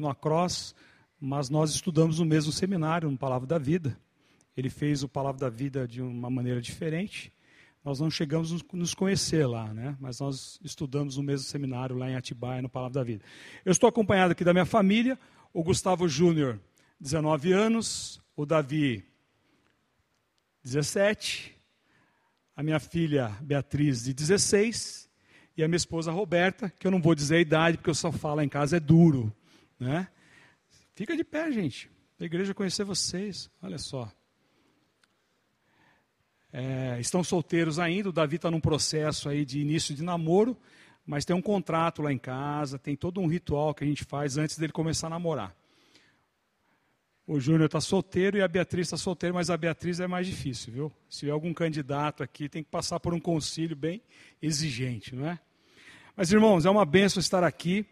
No Across, mas nós estudamos no mesmo seminário, no Palavra da Vida. Ele fez o Palavra da Vida de uma maneira diferente. Nós não chegamos a nos conhecer lá, né? mas nós estudamos no mesmo seminário lá em Atibaia, no Palavra da Vida. Eu estou acompanhado aqui da minha família, o Gustavo Júnior, 19 anos, o Davi, 17, a minha filha Beatriz, de 16, e a minha esposa Roberta, que eu não vou dizer a idade, porque eu só falo em casa, é duro. Né? Fica de pé, gente. A igreja conhecer vocês. Olha só. É, estão solteiros ainda. O Davi está num processo aí de início de namoro, mas tem um contrato lá em casa, tem todo um ritual que a gente faz antes dele começar a namorar. O Júnior está solteiro e a Beatriz está solteira, mas a Beatriz é mais difícil, viu? Se algum candidato aqui, tem que passar por um concílio bem exigente, não é? Mas, irmãos, é uma benção estar aqui.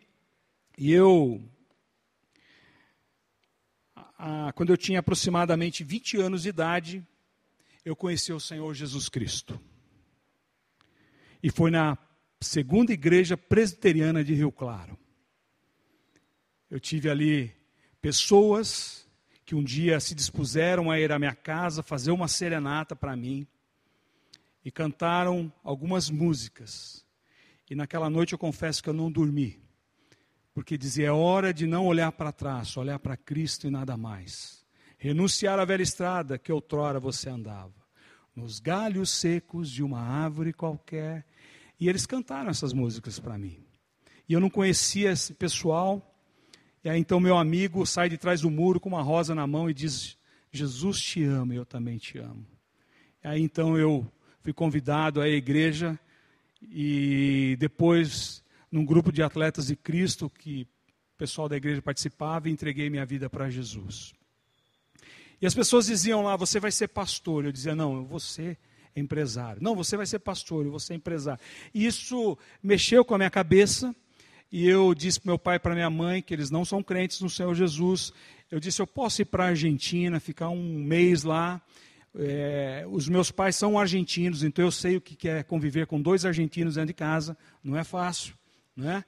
E eu ah, quando eu tinha aproximadamente 20 anos de idade, eu conheci o Senhor Jesus Cristo. E foi na segunda igreja presbiteriana de Rio Claro. Eu tive ali pessoas que um dia se dispuseram a ir à minha casa fazer uma serenata para mim e cantaram algumas músicas. E naquela noite eu confesso que eu não dormi porque dizia: é hora de não olhar para trás, olhar para Cristo e nada mais. Renunciar à velha estrada que outrora você andava, nos galhos secos de uma árvore qualquer. E eles cantaram essas músicas para mim. E eu não conhecia esse pessoal. E aí então meu amigo sai de trás do muro com uma rosa na mão e diz: Jesus te ama, eu também te amo. E aí então eu fui convidado à igreja e depois num grupo de atletas de Cristo que o pessoal da igreja participava e entreguei minha vida para Jesus. E as pessoas diziam lá: Você vai ser pastor. Eu dizia: Não, eu vou ser empresário. Não, você vai ser pastor, eu vou ser empresário. E isso mexeu com a minha cabeça. E eu disse para meu pai e para minha mãe que eles não são crentes no Senhor Jesus. Eu disse: Eu posso ir para a Argentina, ficar um mês lá. É, os meus pais são argentinos, então eu sei o que é conviver com dois argentinos dentro de casa. Não é fácil. Né?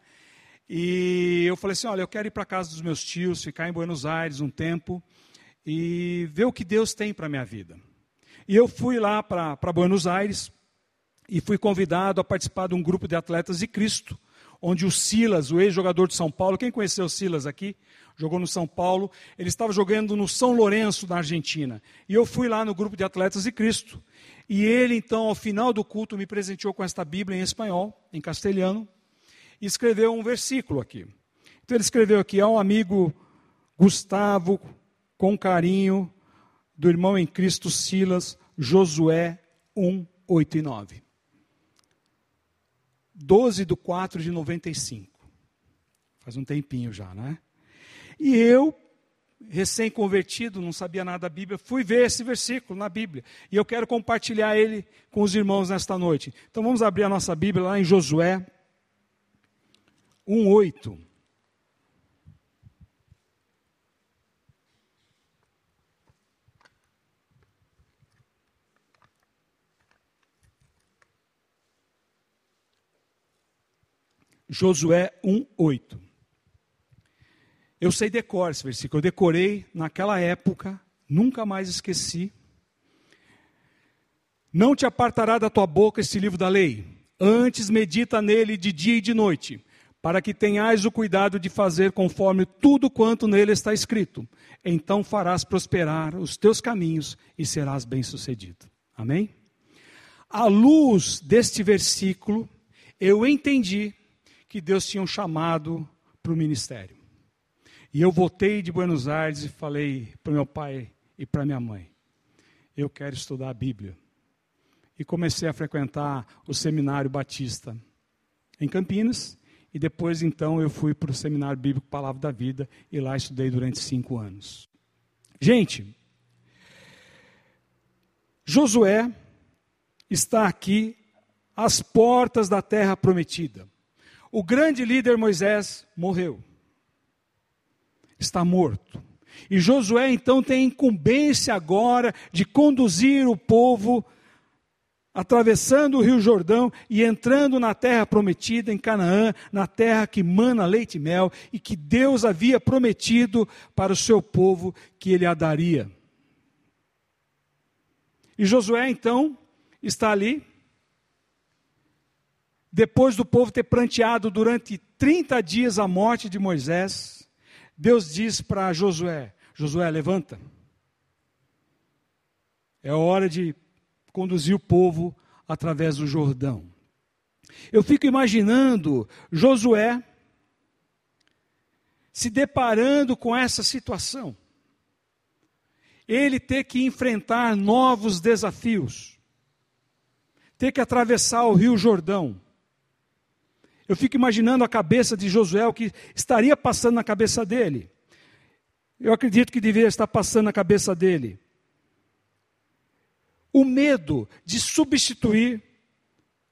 E eu falei assim: olha, eu quero ir para casa dos meus tios, ficar em Buenos Aires um tempo e ver o que Deus tem para minha vida. E eu fui lá para Buenos Aires e fui convidado a participar de um grupo de atletas de Cristo, onde o Silas, o ex-jogador de São Paulo, quem conheceu o Silas aqui? Jogou no São Paulo, ele estava jogando no São Lourenço, na Argentina. E eu fui lá no grupo de atletas de Cristo. E ele, então, ao final do culto, me presenteou com esta Bíblia em espanhol, em castelhano, e escreveu um versículo aqui. Então ele escreveu aqui ao amigo Gustavo, com carinho, do irmão em Cristo Silas, Josué 1, 8 e 9. 12 de 4 de 95. Faz um tempinho já, né? E eu, recém-convertido, não sabia nada da Bíblia, fui ver esse versículo na Bíblia. E eu quero compartilhar ele com os irmãos nesta noite. Então vamos abrir a nossa Bíblia lá em Josué 1,8. Josué 1:8. Eu sei decor esse versículo, eu decorei naquela época, nunca mais esqueci. Não te apartará da tua boca este livro da lei, antes medita nele de dia e de noite, para que tenhais o cuidado de fazer conforme tudo quanto nele está escrito. Então farás prosperar os teus caminhos e serás bem-sucedido. Amém? À luz deste versículo, eu entendi que Deus tinha um chamado para o ministério. E eu voltei de Buenos Aires e falei para meu pai e para minha mãe: eu quero estudar a Bíblia. E comecei a frequentar o seminário batista em Campinas e depois, então, eu fui para o Seminário Bíblico Palavra da Vida e lá estudei durante cinco anos. Gente, Josué está aqui às portas da terra prometida. O grande líder Moisés morreu. Está morto. E Josué então tem a incumbência agora de conduzir o povo atravessando o rio Jordão e entrando na terra prometida em Canaã, na terra que mana leite e mel e que Deus havia prometido para o seu povo que ele a daria. E Josué então está ali, depois do povo ter pranteado durante 30 dias a morte de Moisés, Deus diz para Josué: Josué, levanta. É hora de conduzir o povo através do Jordão. Eu fico imaginando Josué se deparando com essa situação. Ele ter que enfrentar novos desafios, ter que atravessar o Rio Jordão. Eu fico imaginando a cabeça de Josué, o que estaria passando na cabeça dele. Eu acredito que deveria estar passando na cabeça dele o medo de substituir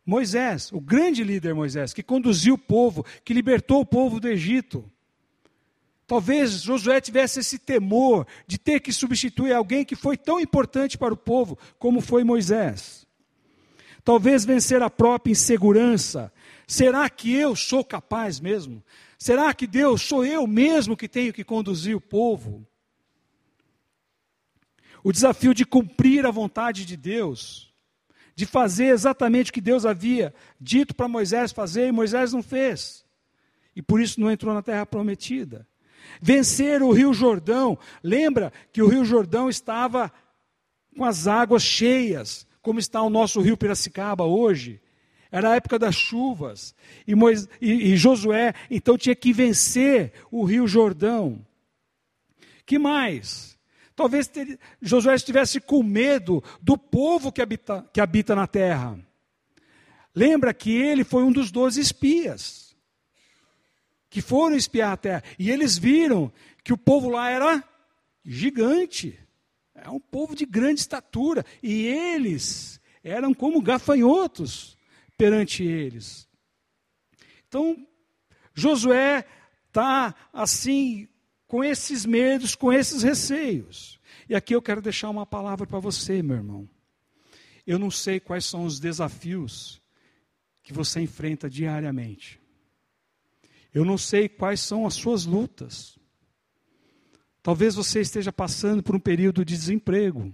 Moisés, o grande líder Moisés, que conduziu o povo, que libertou o povo do Egito. Talvez Josué tivesse esse temor de ter que substituir alguém que foi tão importante para o povo como foi Moisés. Talvez vencer a própria insegurança. Será que eu sou capaz mesmo? Será que Deus sou eu mesmo que tenho que conduzir o povo? O desafio de cumprir a vontade de Deus, de fazer exatamente o que Deus havia dito para Moisés fazer e Moisés não fez. E por isso não entrou na terra prometida. Vencer o Rio Jordão, lembra que o Rio Jordão estava com as águas cheias, como está o nosso Rio Piracicaba hoje. Era a época das chuvas. E, Moisés, e, e Josué, então, tinha que vencer o Rio Jordão. Que mais? Talvez ter, Josué estivesse com medo do povo que habita, que habita na terra. Lembra que ele foi um dos doze espias que foram espiar a terra. E eles viram que o povo lá era gigante. É um povo de grande estatura. E eles eram como gafanhotos perante eles. Então, Josué está assim com esses medos, com esses receios. E aqui eu quero deixar uma palavra para você, meu irmão. Eu não sei quais são os desafios que você enfrenta diariamente. Eu não sei quais são as suas lutas. Talvez você esteja passando por um período de desemprego.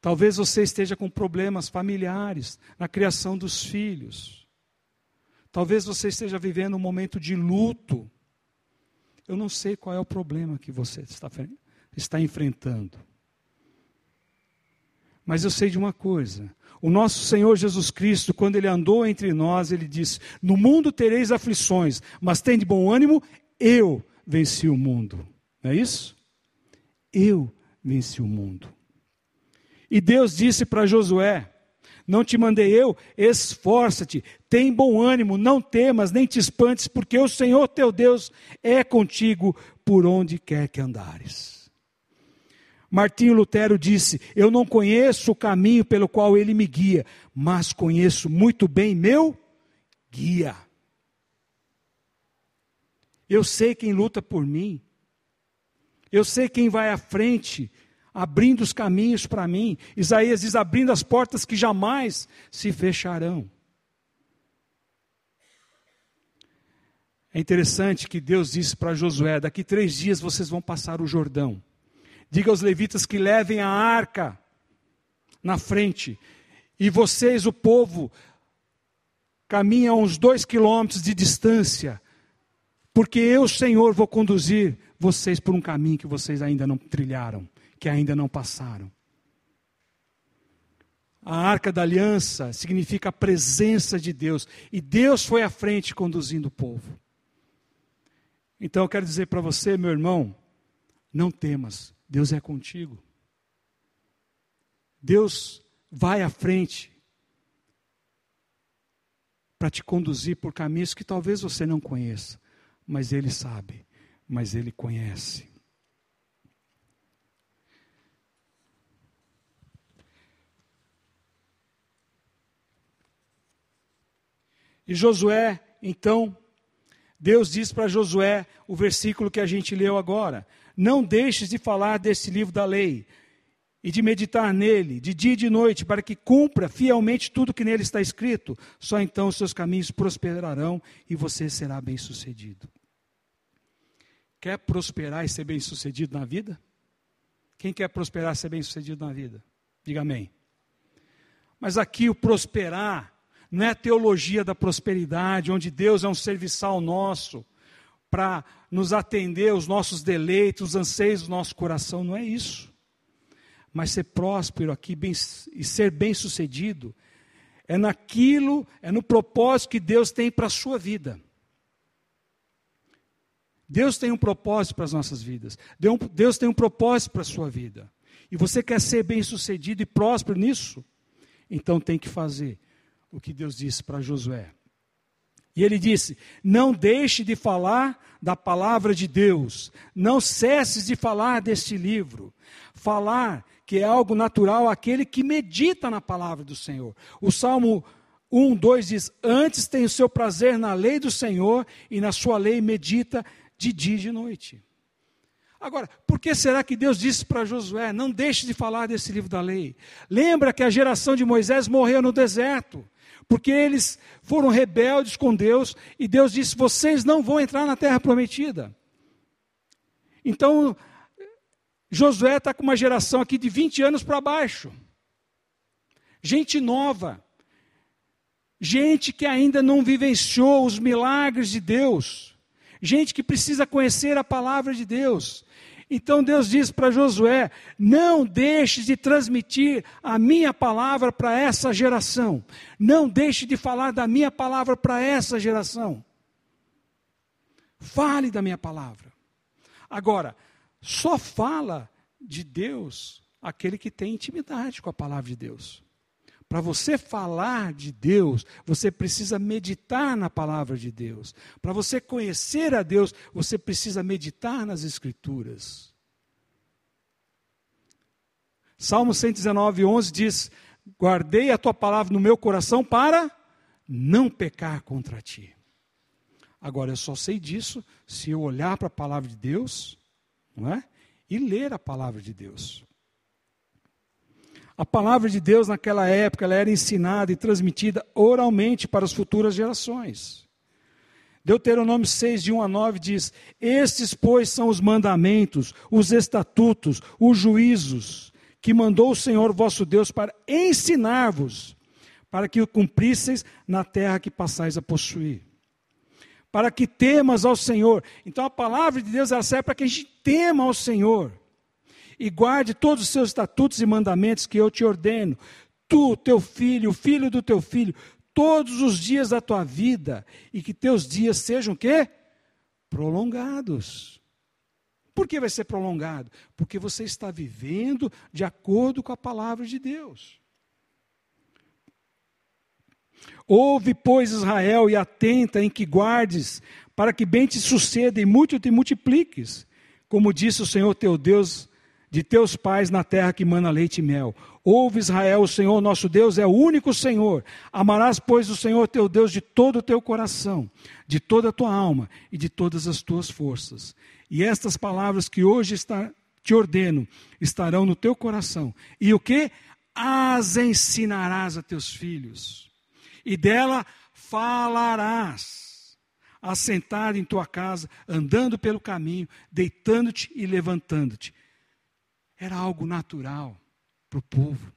Talvez você esteja com problemas familiares na criação dos filhos. Talvez você esteja vivendo um momento de luto eu não sei qual é o problema que você está, está enfrentando. Mas eu sei de uma coisa: o nosso Senhor Jesus Cristo, quando ele andou entre nós, ele disse: No mundo tereis aflições, mas tem de bom ânimo, eu venci o mundo. Não é isso? Eu venci o mundo. E Deus disse para Josué: não te mandei eu? Esforça-te, tem bom ânimo, não temas, nem te espantes, porque o Senhor teu Deus é contigo por onde quer que andares. Martinho Lutero disse: Eu não conheço o caminho pelo qual ele me guia, mas conheço muito bem meu guia. Eu sei quem luta por mim, eu sei quem vai à frente abrindo os caminhos para mim. Isaías diz: abrindo as portas que jamais se fecharão. É interessante que Deus disse para Josué: daqui três dias vocês vão passar o Jordão. Diga aos levitas que levem a arca na frente. E vocês, o povo, caminham uns dois quilômetros de distância. Porque eu, Senhor, vou conduzir vocês por um caminho que vocês ainda não trilharam que ainda não passaram. A arca da aliança significa a presença de Deus, e Deus foi à frente conduzindo o povo. Então eu quero dizer para você, meu irmão, não temas, Deus é contigo. Deus vai à frente para te conduzir por caminhos que talvez você não conheça, mas Ele sabe, mas Ele conhece. E Josué, então, Deus diz para Josué o versículo que a gente leu agora: Não deixes de falar desse livro da lei, e de meditar nele, de dia e de noite, para que cumpra fielmente tudo que nele está escrito, só então os seus caminhos prosperarão e você será bem-sucedido. Quer prosperar e ser bem-sucedido na vida? Quem quer prosperar e ser bem-sucedido na vida? Diga amém. Mas aqui o prosperar não é a teologia da prosperidade, onde Deus é um serviçal nosso para nos atender aos nossos deleites, os anseios do nosso coração, não é isso. Mas ser próspero aqui bem, e ser bem-sucedido é naquilo, é no propósito que Deus tem para a sua vida. Deus tem um propósito para as nossas vidas. Deus tem um propósito para a sua vida. E você quer ser bem-sucedido e próspero nisso? Então tem que fazer o que Deus disse para Josué. E ele disse: Não deixe de falar da palavra de Deus, não cesses de falar deste livro. Falar que é algo natural àquele que medita na palavra do Senhor. O Salmo 1, 2 diz: Antes tem o seu prazer na lei do Senhor, e na sua lei medita de dia e de noite. Agora, por que será que Deus disse para Josué: não deixe de falar desse livro da lei? Lembra que a geração de Moisés morreu no deserto, porque eles foram rebeldes com Deus, e Deus disse: vocês não vão entrar na terra prometida. Então, Josué está com uma geração aqui de 20 anos para baixo, gente nova, gente que ainda não vivenciou os milagres de Deus gente que precisa conhecer a palavra de Deus. Então Deus diz para Josué: não deixe de transmitir a minha palavra para essa geração. Não deixe de falar da minha palavra para essa geração. Fale da minha palavra. Agora, só fala de Deus aquele que tem intimidade com a palavra de Deus. Para você falar de Deus, você precisa meditar na palavra de Deus. Para você conhecer a Deus, você precisa meditar nas Escrituras. Salmo 119, 11 diz: Guardei a tua palavra no meu coração para não pecar contra ti. Agora, eu só sei disso se eu olhar para a palavra de Deus, não é? E ler a palavra de Deus. A palavra de Deus naquela época ela era ensinada e transmitida oralmente para as futuras gerações. Deuteronômio 6, de 1 a 9 diz: Estes, pois, são os mandamentos, os estatutos, os juízos, que mandou o Senhor vosso Deus para ensinar-vos, para que o cumprisseis na terra que passais a possuir. Para que temas ao Senhor. Então a palavra de Deus serve para que a gente tema ao Senhor e guarde todos os seus estatutos e mandamentos que eu te ordeno, tu, teu filho, o filho do teu filho, todos os dias da tua vida, e que teus dias sejam quê? Prolongados. Por que vai ser prolongado? Porque você está vivendo de acordo com a palavra de Deus. Ouve, pois, Israel, e atenta em que guardes, para que bem te suceda e muito te multipliques. Como disse o Senhor teu Deus de teus pais na terra que mana leite e mel. Ouve Israel, o Senhor nosso Deus é o único Senhor. Amarás, pois, o Senhor teu Deus de todo o teu coração, de toda a tua alma e de todas as tuas forças. E estas palavras que hoje está, te ordeno estarão no teu coração. E o que? As ensinarás a teus filhos. E dela falarás, assentado em tua casa, andando pelo caminho, deitando-te e levantando-te era algo natural para o povo.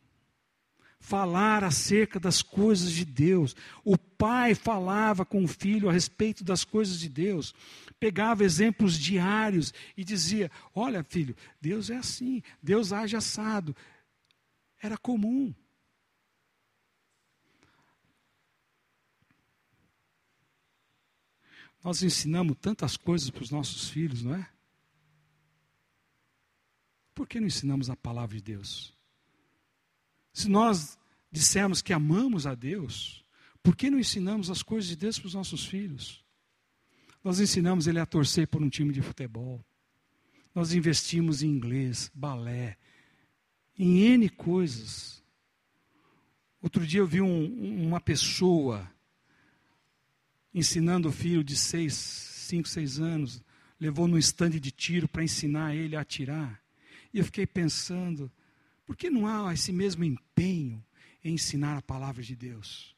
Falar acerca das coisas de Deus. O pai falava com o filho a respeito das coisas de Deus. Pegava exemplos diários e dizia: Olha, filho, Deus é assim, Deus age assado. Era comum. Nós ensinamos tantas coisas para os nossos filhos, não é? Por que não ensinamos a palavra de Deus? Se nós dissermos que amamos a Deus, por que não ensinamos as coisas de Deus para os nossos filhos? Nós ensinamos ele a torcer por um time de futebol. Nós investimos em inglês, balé, em N coisas. Outro dia eu vi um, uma pessoa ensinando o filho de seis, cinco, seis anos, levou no estande de tiro para ensinar ele a atirar. E eu fiquei pensando, Por que não há esse mesmo empenho em ensinar a palavra de Deus?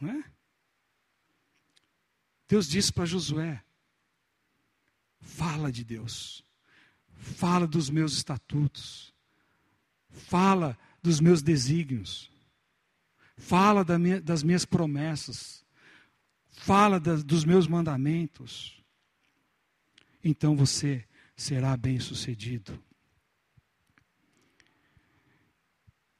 Não é? Deus disse para Josué: fala de Deus, fala dos meus estatutos, fala dos meus desígnios, fala das minhas promessas, fala dos meus mandamentos. Então você será bem-sucedido.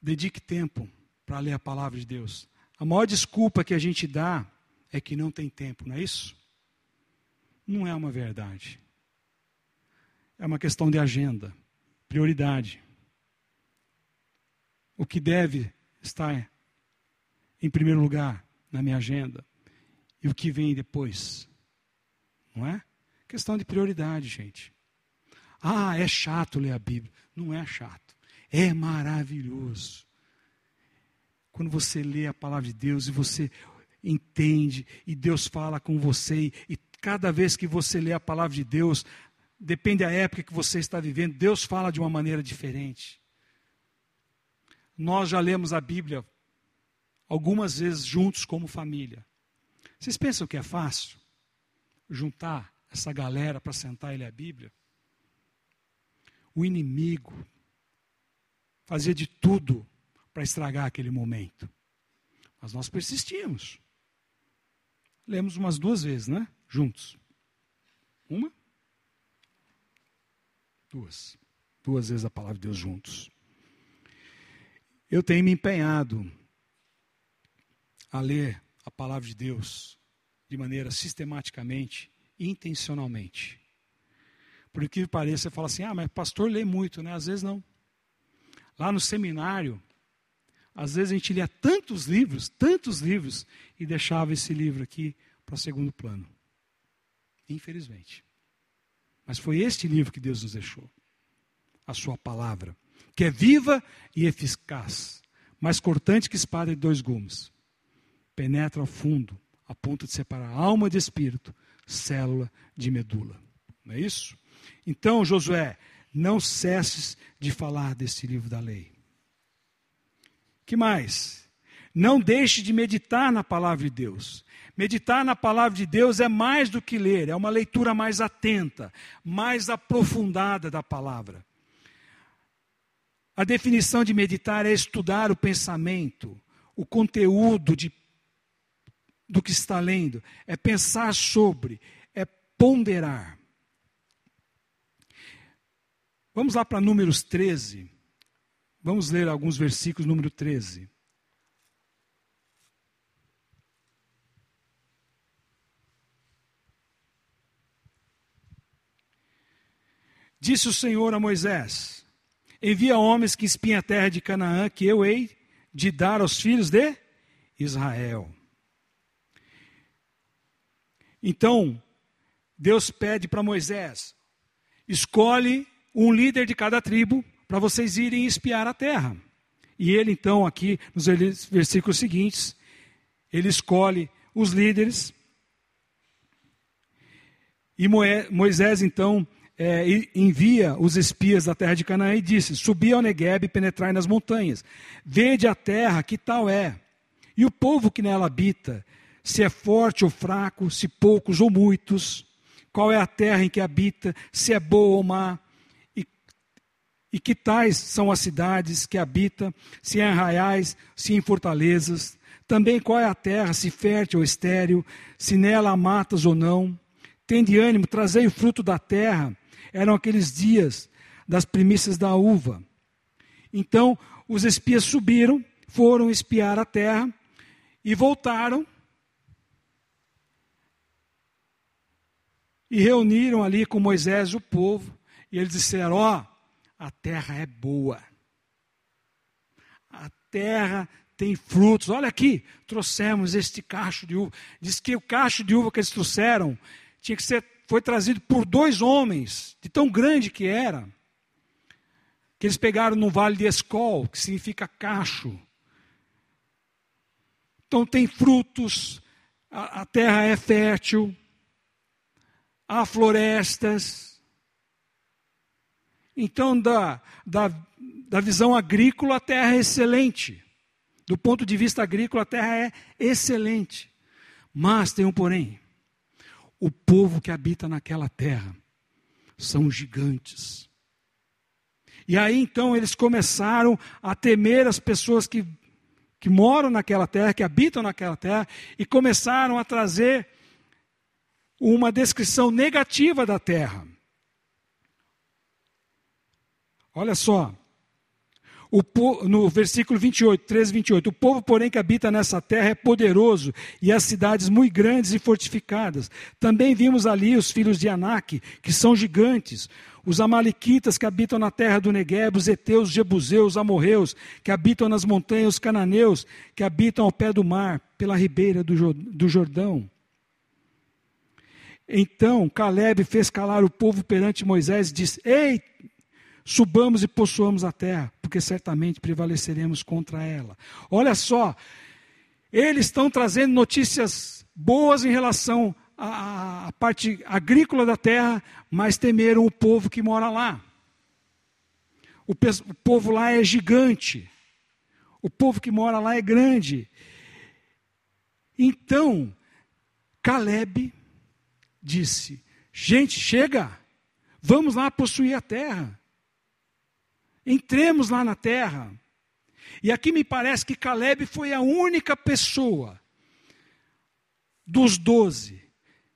Dedique tempo para ler a palavra de Deus. A maior desculpa que a gente dá é que não tem tempo, não é isso? Não é uma verdade. É uma questão de agenda, prioridade. O que deve estar em primeiro lugar na minha agenda e o que vem depois. Não é? Questão de prioridade, gente. Ah, é chato ler a Bíblia. Não é chato. É maravilhoso. Quando você lê a palavra de Deus e você entende e Deus fala com você e cada vez que você lê a palavra de Deus, depende da época que você está vivendo, Deus fala de uma maneira diferente. Nós já lemos a Bíblia algumas vezes juntos como família. Vocês pensam que é fácil juntar essa galera para sentar e ler a Bíblia? O inimigo fazia de tudo para estragar aquele momento. Mas nós persistimos. Lemos umas duas vezes, né? Juntos. Uma? Duas. Duas vezes a palavra de Deus juntos. Eu tenho me empenhado a ler a palavra de Deus de maneira sistematicamente, intencionalmente. Por que pareça, você fala assim: ah, mas pastor lê muito, né? Às vezes não. Lá no seminário, às vezes a gente lia tantos livros, tantos livros, e deixava esse livro aqui para segundo plano. Infelizmente. Mas foi este livro que Deus nos deixou. A sua palavra, que é viva e eficaz, mais cortante que espada de dois gumes. Penetra ao fundo, a ponto de separar alma de espírito, célula de medula. Não é isso? Então, Josué, não cesses de falar desse livro da lei. Que mais? Não deixe de meditar na palavra de Deus. Meditar na palavra de Deus é mais do que ler, é uma leitura mais atenta, mais aprofundada da palavra. A definição de meditar é estudar o pensamento, o conteúdo de, do que está lendo, é pensar sobre, é ponderar. Vamos lá para Números 13. Vamos ler alguns versículos, número 13. Disse o Senhor a Moisés: Envia homens que espiem a terra de Canaã, que eu hei de dar aos filhos de Israel. Então, Deus pede para Moisés: escolhe um líder de cada tribo para vocês irem espiar a terra. E ele, então, aqui nos versículos seguintes, ele escolhe os líderes. E Moisés, então, é, envia os espias da terra de Canaã e disse: Subi ao Negueb e penetrai nas montanhas. Vede a terra, que tal é? E o povo que nela habita, se é forte ou fraco, se poucos ou muitos, qual é a terra em que habita, se é boa ou má, e que tais são as cidades que habita, se em arraiais, se em fortalezas. Também qual é a terra, se fértil ou estéril, se nela há matas ou não. Tende ânimo, trazei o fruto da terra. Eram aqueles dias das primícias da uva. Então os espias subiram, foram espiar a terra e voltaram. E reuniram ali com Moisés o povo. E eles disseram: Ó, oh, a terra é boa. A terra tem frutos. Olha aqui, trouxemos este cacho de uva. Diz que o cacho de uva que eles trouxeram tinha que ser, foi trazido por dois homens, de tão grande que era, que eles pegaram no vale de Escol, que significa cacho. Então tem frutos, a, a terra é fértil, há florestas, Então, da, da, da visão agrícola, a terra é excelente. Do ponto de vista agrícola, a terra é excelente. Mas tem um porém. O povo que habita naquela terra são gigantes. E aí então eles começaram a temer as pessoas que, que moram naquela terra, que habitam naquela terra, e começaram a trazer uma descrição negativa da terra. Olha só, o, no versículo 28, 13, 28. O povo, porém, que habita nessa terra é poderoso, e as cidades muito grandes e fortificadas. Também vimos ali os filhos de Anak, que são gigantes. Os amalequitas que habitam na terra do Negueb, os heteus, os jebuseus, amorreus, que habitam nas montanhas, os cananeus, que habitam ao pé do mar, pela ribeira do, do Jordão. Então Caleb fez calar o povo perante Moisés e disse: Ei, subamos e possuamos a terra, porque certamente prevaleceremos contra ela. Olha só, eles estão trazendo notícias boas em relação à, à parte agrícola da terra, mas temeram o povo que mora lá. O, o povo lá é gigante. O povo que mora lá é grande. Então, Caleb disse: Gente, chega, vamos lá possuir a terra. Entremos lá na terra. E aqui me parece que Caleb foi a única pessoa dos doze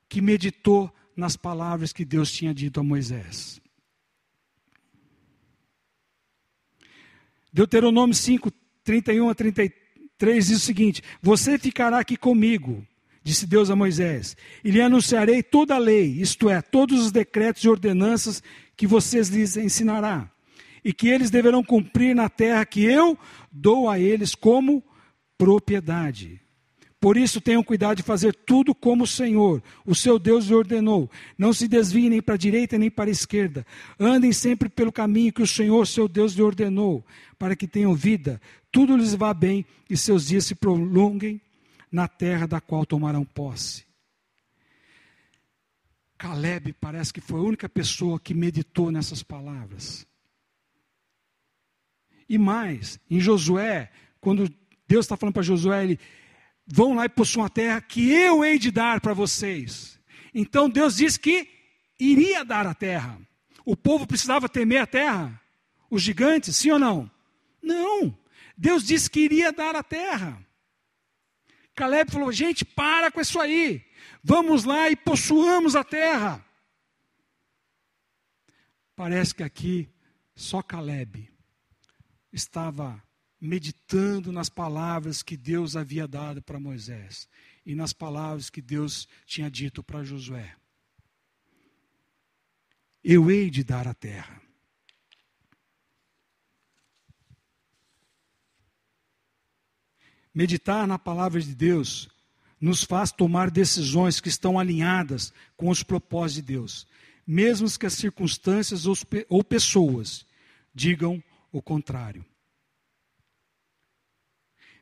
que meditou nas palavras que Deus tinha dito a Moisés. Deuteronômio 5, 31 a 33 diz o seguinte: Você ficará aqui comigo, disse Deus a Moisés, e lhe anunciarei toda a lei, isto é, todos os decretos e ordenanças que vocês lhes ensinará e que eles deverão cumprir na terra que eu dou a eles como propriedade. Por isso tenham cuidado de fazer tudo como o Senhor, o seu Deus, lhe ordenou. Não se desviem nem para a direita nem para a esquerda. Andem sempre pelo caminho que o Senhor, seu Deus, lhe ordenou, para que tenham vida, tudo lhes vá bem e seus dias se prolonguem na terra da qual tomarão posse. Caleb parece que foi a única pessoa que meditou nessas palavras. E mais, em Josué, quando Deus está falando para Josué, ele, vão lá e possuam a terra que eu hei de dar para vocês. Então Deus disse que iria dar a terra. O povo precisava temer a terra? Os gigantes, sim ou não? Não. Deus disse que iria dar a terra. Caleb falou: gente, para com isso aí. Vamos lá e possuamos a terra. Parece que aqui só Caleb estava meditando nas palavras que Deus havia dado para Moisés e nas palavras que Deus tinha dito para Josué. Eu hei de dar a terra. Meditar na palavra de Deus nos faz tomar decisões que estão alinhadas com os propósitos de Deus, mesmo que as circunstâncias ou pessoas digam o contrário.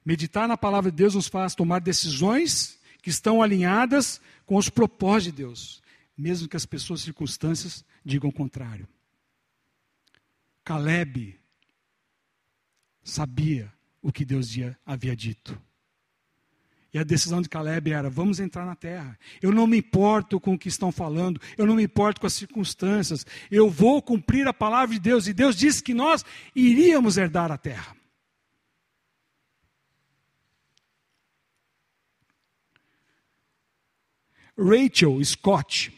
Meditar na palavra de Deus nos faz tomar decisões que estão alinhadas com os propósitos de Deus, mesmo que as pessoas, circunstâncias digam o contrário. Caleb sabia o que Deus havia dito. E a decisão de Caleb era: vamos entrar na terra. Eu não me importo com o que estão falando, eu não me importo com as circunstâncias, eu vou cumprir a palavra de Deus. E Deus disse que nós iríamos herdar a terra. Rachel Scott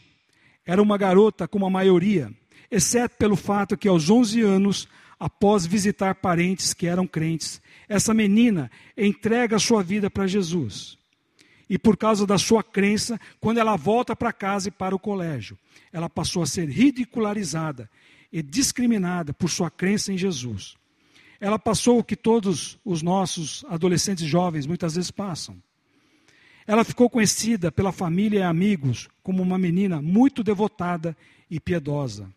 era uma garota como a maioria, exceto pelo fato que aos 11 anos, após visitar parentes que eram crentes, essa menina entrega sua vida para Jesus. E por causa da sua crença, quando ela volta para casa e para o colégio, ela passou a ser ridicularizada e discriminada por sua crença em Jesus. Ela passou o que todos os nossos adolescentes jovens muitas vezes passam. Ela ficou conhecida pela família e amigos como uma menina muito devotada e piedosa.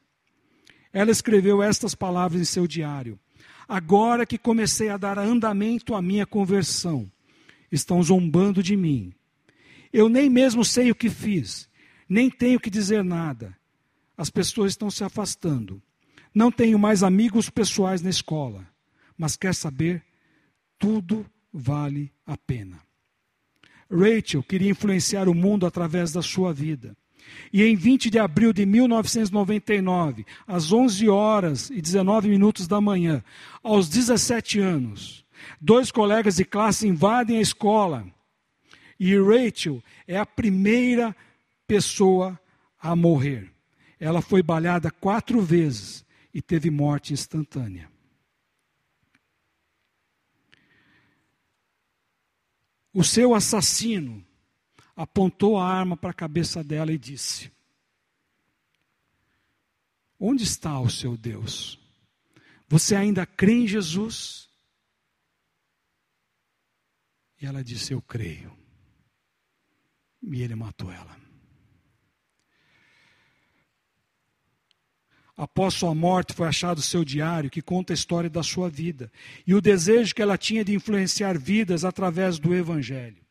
Ela escreveu estas palavras em seu diário: Agora que comecei a dar andamento à minha conversão, estão zombando de mim. Eu nem mesmo sei o que fiz, nem tenho que dizer nada. As pessoas estão se afastando. Não tenho mais amigos pessoais na escola, mas quer saber? Tudo vale a pena. Rachel queria influenciar o mundo através da sua vida. E em 20 de abril de 1999, às 11 horas e 19 minutos da manhã, aos 17 anos, dois colegas de classe invadem a escola. E Rachel é a primeira pessoa a morrer. Ela foi balhada quatro vezes e teve morte instantânea. O seu assassino apontou a arma para a cabeça dela e disse: Onde está o seu Deus? Você ainda crê em Jesus? E ela disse: Eu creio. E ele matou ela. Após sua morte, foi achado seu diário que conta a história da sua vida e o desejo que ela tinha de influenciar vidas através do Evangelho.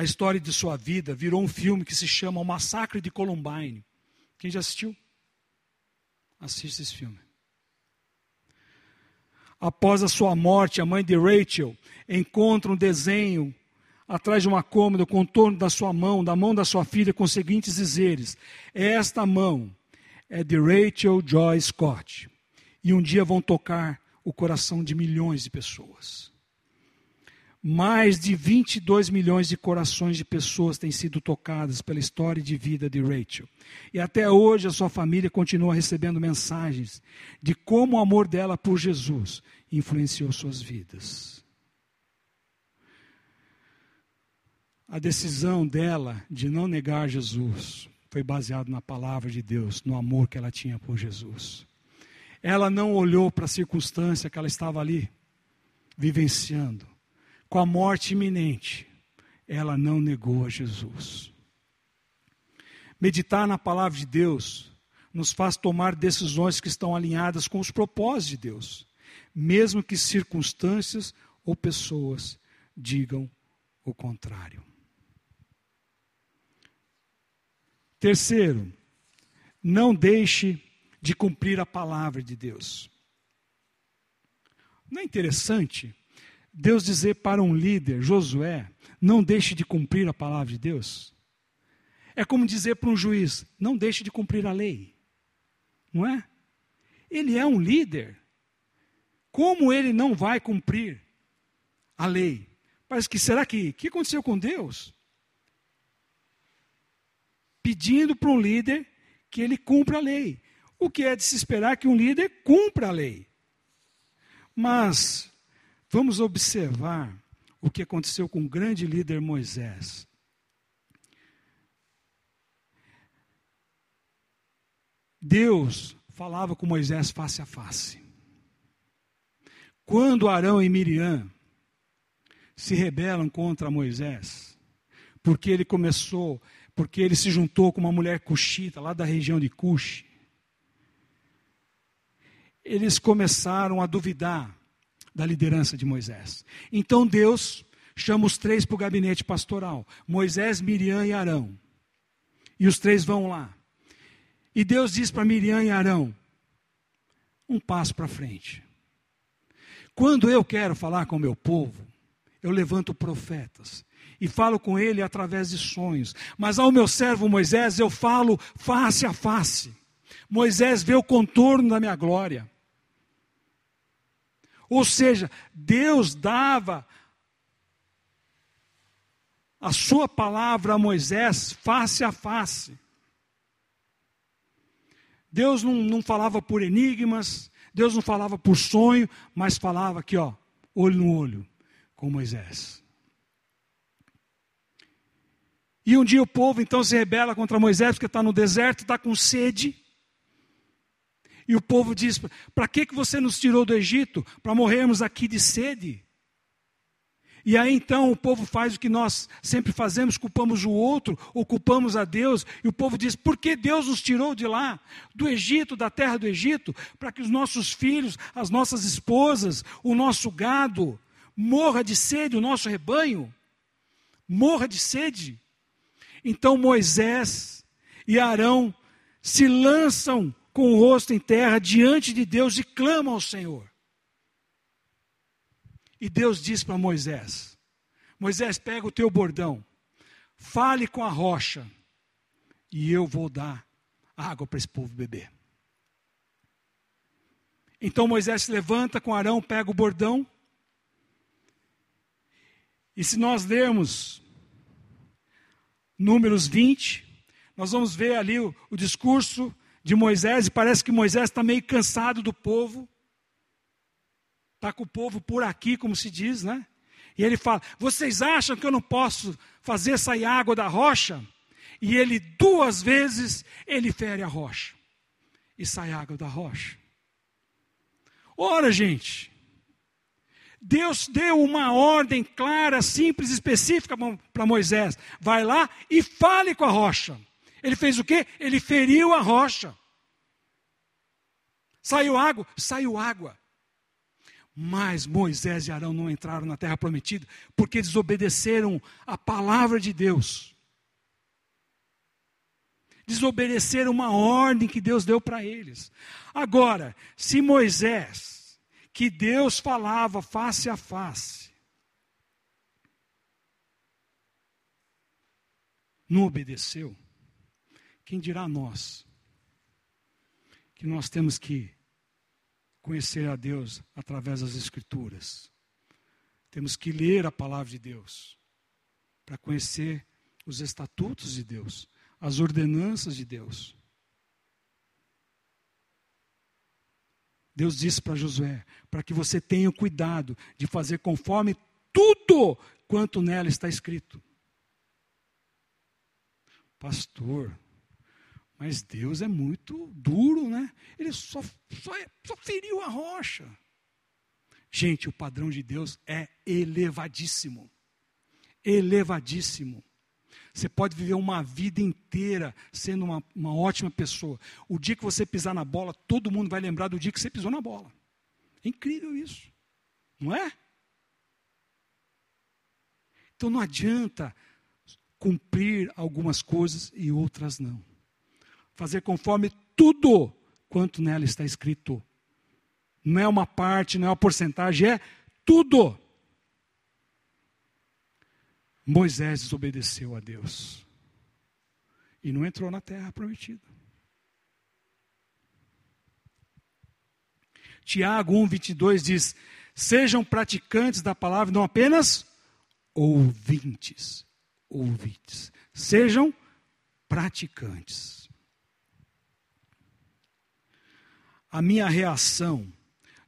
A história de sua vida virou um filme que se chama O Massacre de Columbine. Quem já assistiu? Assista esse filme. Após a sua morte, a mãe de Rachel encontra um desenho atrás de uma cômoda, o contorno da sua mão, da mão da sua filha, com os seguintes dizeres: Esta mão é de Rachel Joy Scott. E um dia vão tocar o coração de milhões de pessoas. Mais de 22 milhões de corações de pessoas têm sido tocadas pela história de vida de Rachel. E até hoje a sua família continua recebendo mensagens de como o amor dela por Jesus influenciou suas vidas. A decisão dela de não negar Jesus foi baseada na palavra de Deus, no amor que ela tinha por Jesus. Ela não olhou para a circunstância que ela estava ali vivenciando. Com a morte iminente, ela não negou a Jesus. Meditar na palavra de Deus nos faz tomar decisões que estão alinhadas com os propósitos de Deus, mesmo que circunstâncias ou pessoas digam o contrário. Terceiro, não deixe de cumprir a palavra de Deus. Não é interessante Deus dizer para um líder, Josué, não deixe de cumprir a palavra de Deus? É como dizer para um juiz, não deixe de cumprir a lei. Não é? Ele é um líder. Como ele não vai cumprir a lei? Parece que será que o que aconteceu com Deus? pedindo para um líder que ele cumpra a lei. O que é de se esperar que um líder cumpra a lei. Mas vamos observar o que aconteceu com o grande líder Moisés. Deus falava com Moisés face a face. Quando Arão e Miriam se rebelam contra Moisés, porque ele começou porque ele se juntou com uma mulher cuxita, lá da região de Cuxi. Eles começaram a duvidar da liderança de Moisés. Então Deus chama os três para o gabinete pastoral: Moisés, Miriam e Arão. E os três vão lá. E Deus diz para Miriam e Arão: um passo para frente. Quando eu quero falar com o meu povo, eu levanto profetas e falo com ele através de sonhos. Mas ao meu servo Moisés eu falo face a face. Moisés vê o contorno da minha glória. Ou seja, Deus dava a sua palavra a Moisés face a face. Deus não, não falava por enigmas, Deus não falava por sonho, mas falava aqui, ó, olho no olho com Moisés. E um dia o povo então se rebela contra Moisés, porque está no deserto, está com sede. E o povo diz: Para que, que você nos tirou do Egito? Para morrermos aqui de sede? E aí então o povo faz o que nós sempre fazemos, culpamos o outro, ou culpamos a Deus, e o povo diz: por que Deus nos tirou de lá, do Egito, da terra do Egito, para que os nossos filhos, as nossas esposas, o nosso gado, morra de sede, o nosso rebanho, morra de sede. Então Moisés e Arão se lançam com o rosto em terra diante de Deus e clamam ao Senhor. E Deus diz para Moisés: Moisés, pega o teu bordão, fale com a rocha, e eu vou dar água para esse povo beber. Então Moisés se levanta com Arão, pega o bordão. E se nós lermos Números 20, nós vamos ver ali o, o discurso de Moisés, e parece que Moisés está meio cansado do povo. Está com o povo por aqui, como se diz, né? E ele fala: Vocês acham que eu não posso fazer sair água da rocha? E ele duas vezes ele fere a rocha e sai água da rocha. Ora, gente, Deus deu uma ordem clara, simples, específica para Moisés: vai lá e fale com a rocha. Ele fez o quê? Ele feriu a rocha. Saiu água? Saiu água. Mas Moisés e Arão não entraram na terra prometida porque desobedeceram a palavra de Deus. Desobedeceram uma ordem que Deus deu para eles. Agora, se Moisés, que Deus falava face a face, não obedeceu, quem dirá nós? Que nós temos que conhecer a Deus através das Escrituras. Temos que ler a palavra de Deus para conhecer os estatutos de Deus, as ordenanças de Deus. Deus disse para Josué: para que você tenha cuidado de fazer conforme tudo quanto nela está escrito. Pastor, mas Deus é muito duro, né? Ele só, só, só feriu a rocha. Gente, o padrão de Deus é elevadíssimo. Elevadíssimo. Você pode viver uma vida inteira sendo uma, uma ótima pessoa. O dia que você pisar na bola, todo mundo vai lembrar do dia que você pisou na bola. É incrível isso. Não é? Então não adianta cumprir algumas coisas e outras não fazer conforme tudo quanto nela está escrito. Não é uma parte, não é uma porcentagem, é tudo. Moisés desobedeceu a Deus e não entrou na terra prometida. Tiago 1, 22 diz: Sejam praticantes da palavra, não apenas ouvintes. Ouvintes. Sejam praticantes. A minha reação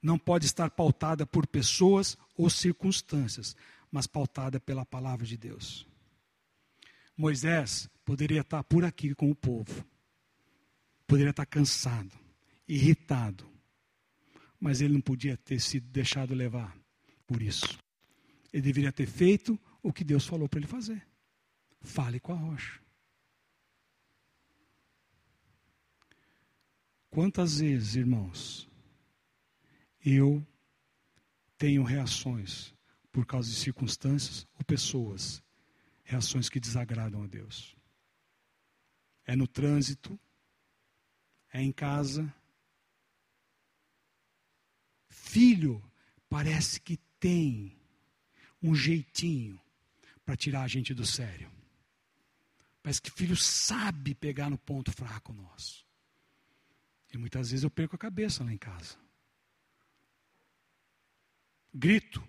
não pode estar pautada por pessoas ou circunstâncias, mas pautada pela palavra de Deus. Moisés poderia estar por aqui com o povo, poderia estar cansado, irritado, mas ele não podia ter sido deixado levar por isso. Ele deveria ter feito o que Deus falou para ele fazer. Fale com a rocha. Quantas vezes, irmãos, eu tenho reações por causa de circunstâncias ou pessoas, reações que desagradam a Deus? É no trânsito, é em casa. Filho parece que tem um jeitinho para tirar a gente do sério. Parece que filho sabe pegar no ponto fraco nosso. E muitas vezes eu perco a cabeça lá em casa. Grito.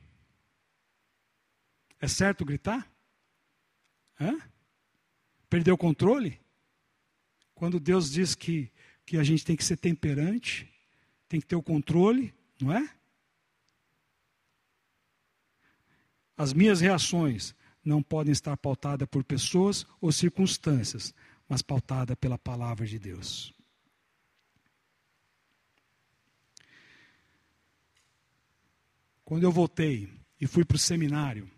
É certo gritar? Hã? Perdeu o controle? Quando Deus diz que, que a gente tem que ser temperante, tem que ter o controle, não é? As minhas reações não podem estar pautadas por pessoas ou circunstâncias, mas pautadas pela palavra de Deus. Quando eu voltei e fui para o seminário,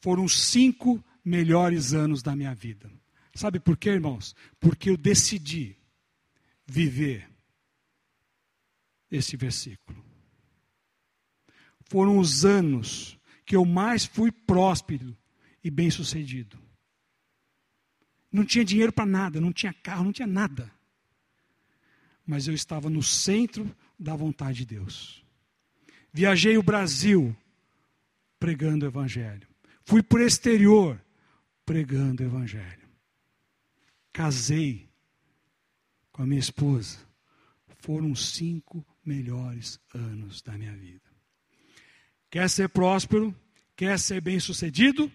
foram os cinco melhores anos da minha vida. Sabe por quê, irmãos? Porque eu decidi viver esse versículo. Foram os anos que eu mais fui próspero e bem-sucedido. Não tinha dinheiro para nada, não tinha carro, não tinha nada. Mas eu estava no centro da vontade de Deus. Viajei o Brasil pregando o Evangelho. Fui para o exterior pregando o Evangelho. Casei com a minha esposa. Foram cinco melhores anos da minha vida. Quer ser próspero? Quer ser bem-sucedido?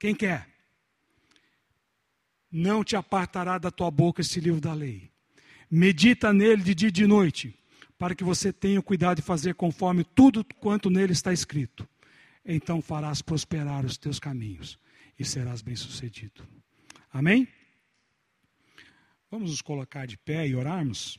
Quem quer? Não te apartará da tua boca esse livro da lei. Medita nele de dia e de noite, para que você tenha cuidado de fazer conforme tudo quanto nele está escrito. Então farás prosperar os teus caminhos e serás bem-sucedido. Amém? Vamos nos colocar de pé e orarmos?